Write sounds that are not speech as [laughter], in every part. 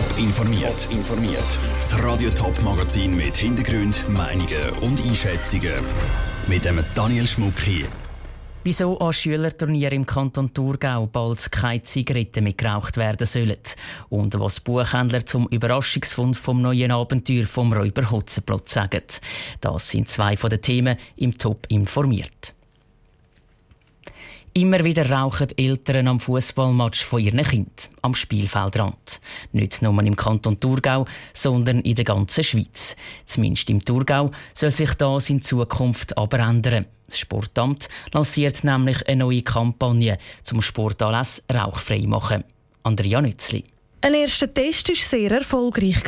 Top informiert. informiert. Das Radio Top Magazin mit Hintergrund, Meinungen und Einschätzungen mit dem Daniel Schmuck hier. Wieso an Schülerturnier im Kanton Thurgau bald keine Zigaretten mehr geraucht werden sollen und was Buchhändler zum Überraschungsfund vom neuen Abenteuer vom Räuber Hotzenplot sagen. Das sind zwei von den Themen im Top informiert. Immer wieder rauchen Eltern am Fußballmatch von ihren Kindern am Spielfeldrand. Nicht nur im Kanton Thurgau, sondern in der ganzen Schweiz. Zumindest im Thurgau soll sich das in Zukunft aber ändern. Das Sportamt lanciert nämlich eine neue Kampagne zum Sportanlass rauchfrei machen. Andrea Nützli. Ein erster Test war sehr erfolgreich.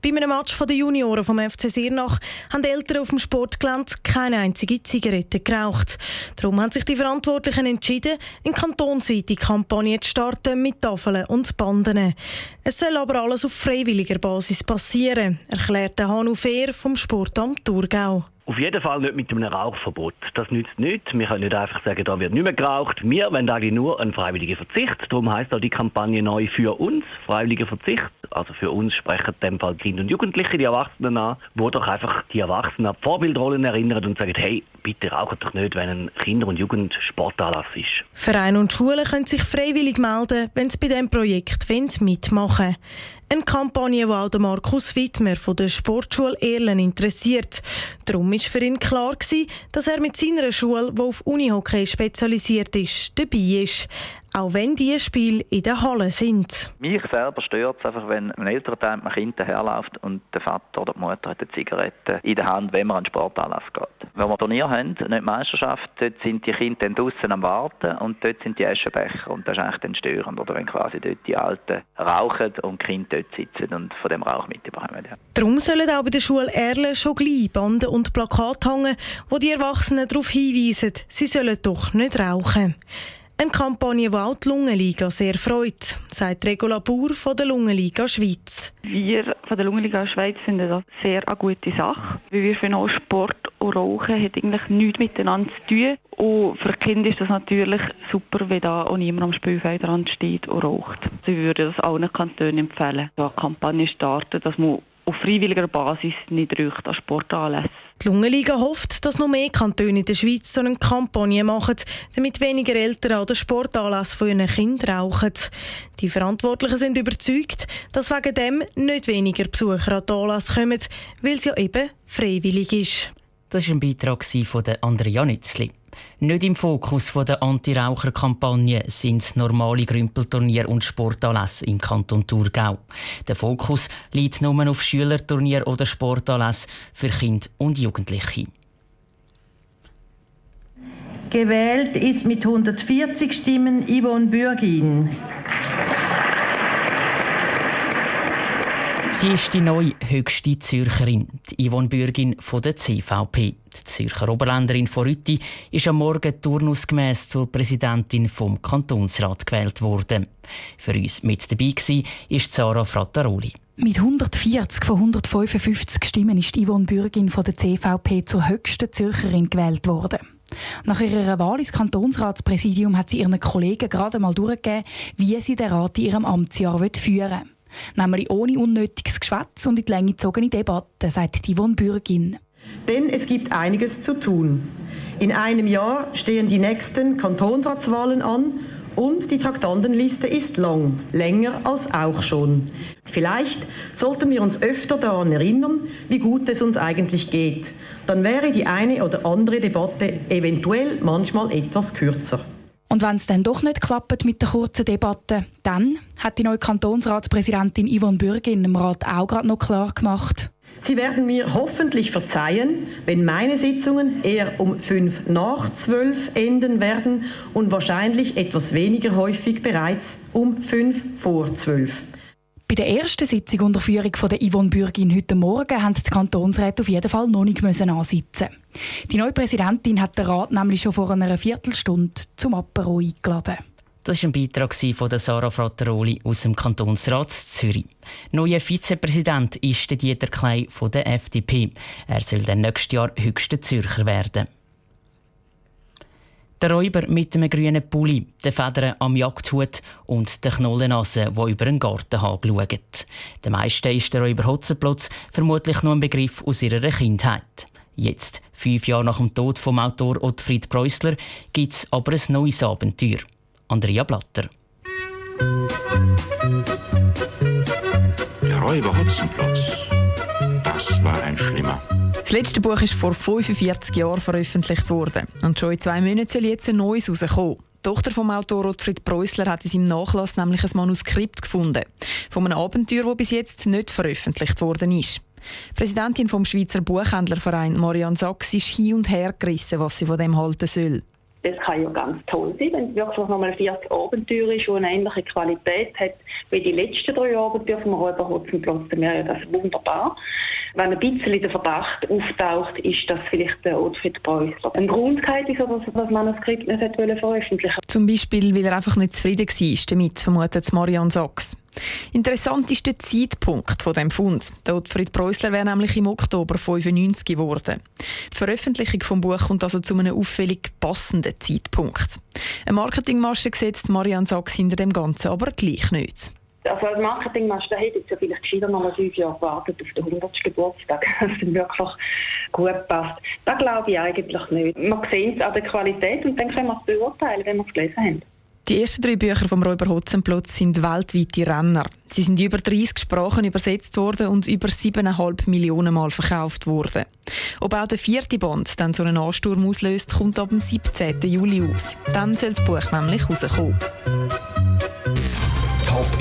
Bei einem Match der Junioren vom FC Siernach haben Eltern auf dem Sportgelände keine einzige Zigarette geraucht. Darum haben sich die Verantwortlichen entschieden, eine kantonsweite Kampagne zu starten mit Tafeln und Banden. Es soll aber alles auf freiwilliger Basis passieren, erklärte Hanu Fehr vom Sportamt Thurgau. Auf jeden Fall nicht mit einem Rauchverbot. Das nützt nichts. Wir können nicht einfach sagen, da wird nicht mehr geraucht. Wir wollen eigentlich nur einen freiwilligen Verzicht. Darum heisst auch die Kampagne neu für uns, freiwilliger Verzicht. Also für uns sprechen in dem Fall Kinder und Jugendliche, die Erwachsenen an, wo doch einfach die Erwachsenen an die Vorbildrollen erinnern und sagen, hey, bitte rauchen doch nicht, wenn ein Kinder- und Jugendsportanlass ist. Vereine und Schulen können sich freiwillig melden, wenn sie bei diesem Projekt mitmachen wollen. Eine Kampagne, die auch Markus Wittmer von der Sportschule Erlen interessiert. Darum war für ihn klar, dass er mit seiner Schule, die auf Unihockey spezialisiert ist, dabei ist auch wenn diese Spiele in der Halle sind. Mich selber stört es einfach, wenn ein älterer Teil mit einem Kind daherläuft und der Vater oder die Mutter hat eine Zigarette in der Hand, wenn man an den Sportanlass geht. Wenn wir Turnier haben, nicht Meisterschaft, dort sind die Kinder dann draußen am Warten und dort sind die Aschenbecher und das ist eigentlich dann störend, oder wenn quasi dort die Alten rauchen und die Kinder dort sitzen und von dem Rauch mitbekommen. Ja. Darum sollen auch bei der Schule Erle schon gleich Banden und Plakate hängen, wo die Erwachsenen darauf hinweisen, sie sollen doch nicht rauchen. Eine Kampagne, die auch die Lungenliga sehr freut, sagt Regula Bauer von der Lungenliga Schweiz. Wir von der Lungenliga Schweiz finden das sehr eine gute Sache, weil wir finden auch Sport und Rauchen hat eigentlich nichts miteinander zu tun. Und für Kinder ist das natürlich super, wenn da auch niemand am Spielfeldrand steht und raucht. Sie würden das allen Kantonen empfehlen, so eine Kampagne starten, dass man auf freiwilliger Basis nicht raucht an Sportanlässen. Die Lungenliga hofft, dass noch mehr Kantone in der Schweiz so eine Kampagne machen, damit weniger Eltern an den Sportanlässen von ihren Kindern rauchen. Die Verantwortlichen sind überzeugt, dass wegen dem nicht weniger Besucher an die Anlässe kommen, weil es ja eben freiwillig ist. Das war ein Beitrag von Andrea Nützli. Nicht im Fokus der Anti-Raucher-Kampagne sind normale Grümpelturnier und Sportanlässe im Kanton Thurgau. Der Fokus liegt nur auf Schülerturnier oder Sportanlässe für Kinder und Jugendliche. Gewählt ist mit 140 Stimmen Yvonne Bürgin. Sie ist die neue höchste Zürcherin, die Yvonne Bürgin von der CVP. Die Zürcher Oberländerin von Rütti ist am Morgen turnusgemäss zur Präsidentin vom Kantonsrat gewählt worden. Für uns mit dabei war ist Sarah Frattaroli. Mit 140 von 155 Stimmen ist Yvonne Bürgin von der CVP zur höchsten Zürcherin gewählt worden. Nach ihrer Wahl ins Kantonsratspräsidium hat sie ihren Kollegen gerade mal durchgegeben, wie sie den Rat in ihrem Amtsjahr führen will. Nämlich ohne unnötiges Geschwätz und in die Länge gezogene Debatten, sagt Yvonne Bürgin. Denn es gibt einiges zu tun. In einem Jahr stehen die nächsten Kantonsratswahlen an und die Traktandenliste ist lang, länger als auch schon. Vielleicht sollten wir uns öfter daran erinnern, wie gut es uns eigentlich geht. Dann wäre die eine oder andere Debatte eventuell manchmal etwas kürzer. Und wenn es dann doch nicht klappt mit der kurzen Debatte, dann hat die neue Kantonsratspräsidentin Yvonne Bürgin im Rat auch gerade noch klar gemacht. Sie werden mir hoffentlich verzeihen, wenn meine Sitzungen eher um fünf nach zwölf enden werden und wahrscheinlich etwas weniger häufig bereits um fünf vor zwölf. Bei der ersten Sitzung unter Führung von der Yvonne Bürgin heute Morgen haben die Kantonsräte auf jeden Fall noch nicht müssen ansitzen. Die neue Präsidentin hat den Rat nämlich schon vor einer Viertelstunde zum Apero eingeladen. Das war ein Beitrag von Sarah Frattaroli aus dem Kantonsrat Zürich. Neuer Vizepräsident ist Dieter Klei von der FDP. Er soll dann nächstes Jahr höchster Zürcher werden. Der Räuber mit dem grünen Pulli, den Federn am Jagdhut und der Knollennase, die über einen Gartenhag schaut. Den meisten ist der Räuber Hotzenplotz vermutlich nur ein Begriff aus ihrer Kindheit. Jetzt, fünf Jahre nach dem Tod vom Autor Ottfried Preußler, gibt es aber ein neues Abenteuer. Andrea Blatter. Der Räuber Hotzenplotz. Das war ein schlimmer. Das letzte Buch ist vor 45 Jahren veröffentlicht worden. Und schon in zwei Monaten soll jetzt ein neues rauskommen. Die Tochter vom Autor Ottfried Preußler hat in seinem Nachlass nämlich ein Manuskript gefunden. Von einem Abenteuer, das bis jetzt nicht veröffentlicht worden ist. Präsidentin vom Schweizer Buchhändlerverein Marianne Sachs ist hin und her gerissen, was sie von dem halten soll. Das kann ja ganz toll sein, wenn es wirklich nochmal ein viertes Abenteuer ist, das eine ähnliche Qualität hat wie die letzten drei Abenteuer vom Räuber Hotzenplotz. Dann wäre ja das wunderbar. Wenn ein bisschen der Verdacht auftaucht, ist das vielleicht der Ottfried Preußler. Ein Grund wieso das, Manuskript nicht veröffentlichen Zum Beispiel, weil er einfach nicht zufrieden war damit, vermutet Marianne Sachs. Interessant ist der Zeitpunkt von dem Fund. Der Ottfried Preußler wäre nämlich im Oktober 95 geworden. Die Veröffentlichung des Buches kommt also zu einem auffällig passenden Zeitpunkt. Eine Marketingmasche setzt Marianne Sachs hinter dem Ganzen aber gleich nicht. Also als Marketingmasche, da hätte ich vielleicht gescheiter noch mal fünf Jahre gewartet auf den 100. Geburtstag, [laughs] dass es wirklich gut passt. Das glaube ich eigentlich nicht. Man sieht es an der Qualität und dann können wir es beurteilen, wenn wir es gelesen haben. Die ersten drei Bücher vom Räuber Hotzenplotz sind weltweite Renner. Sie sind in über 30 Sprachen übersetzt worden und über 7,5 Millionen Mal verkauft worden. Ob auch der vierte Band dann so einen Ansturm auslöst, kommt ab dem 17. Juli aus. Dann soll das Buch nämlich rauskommen.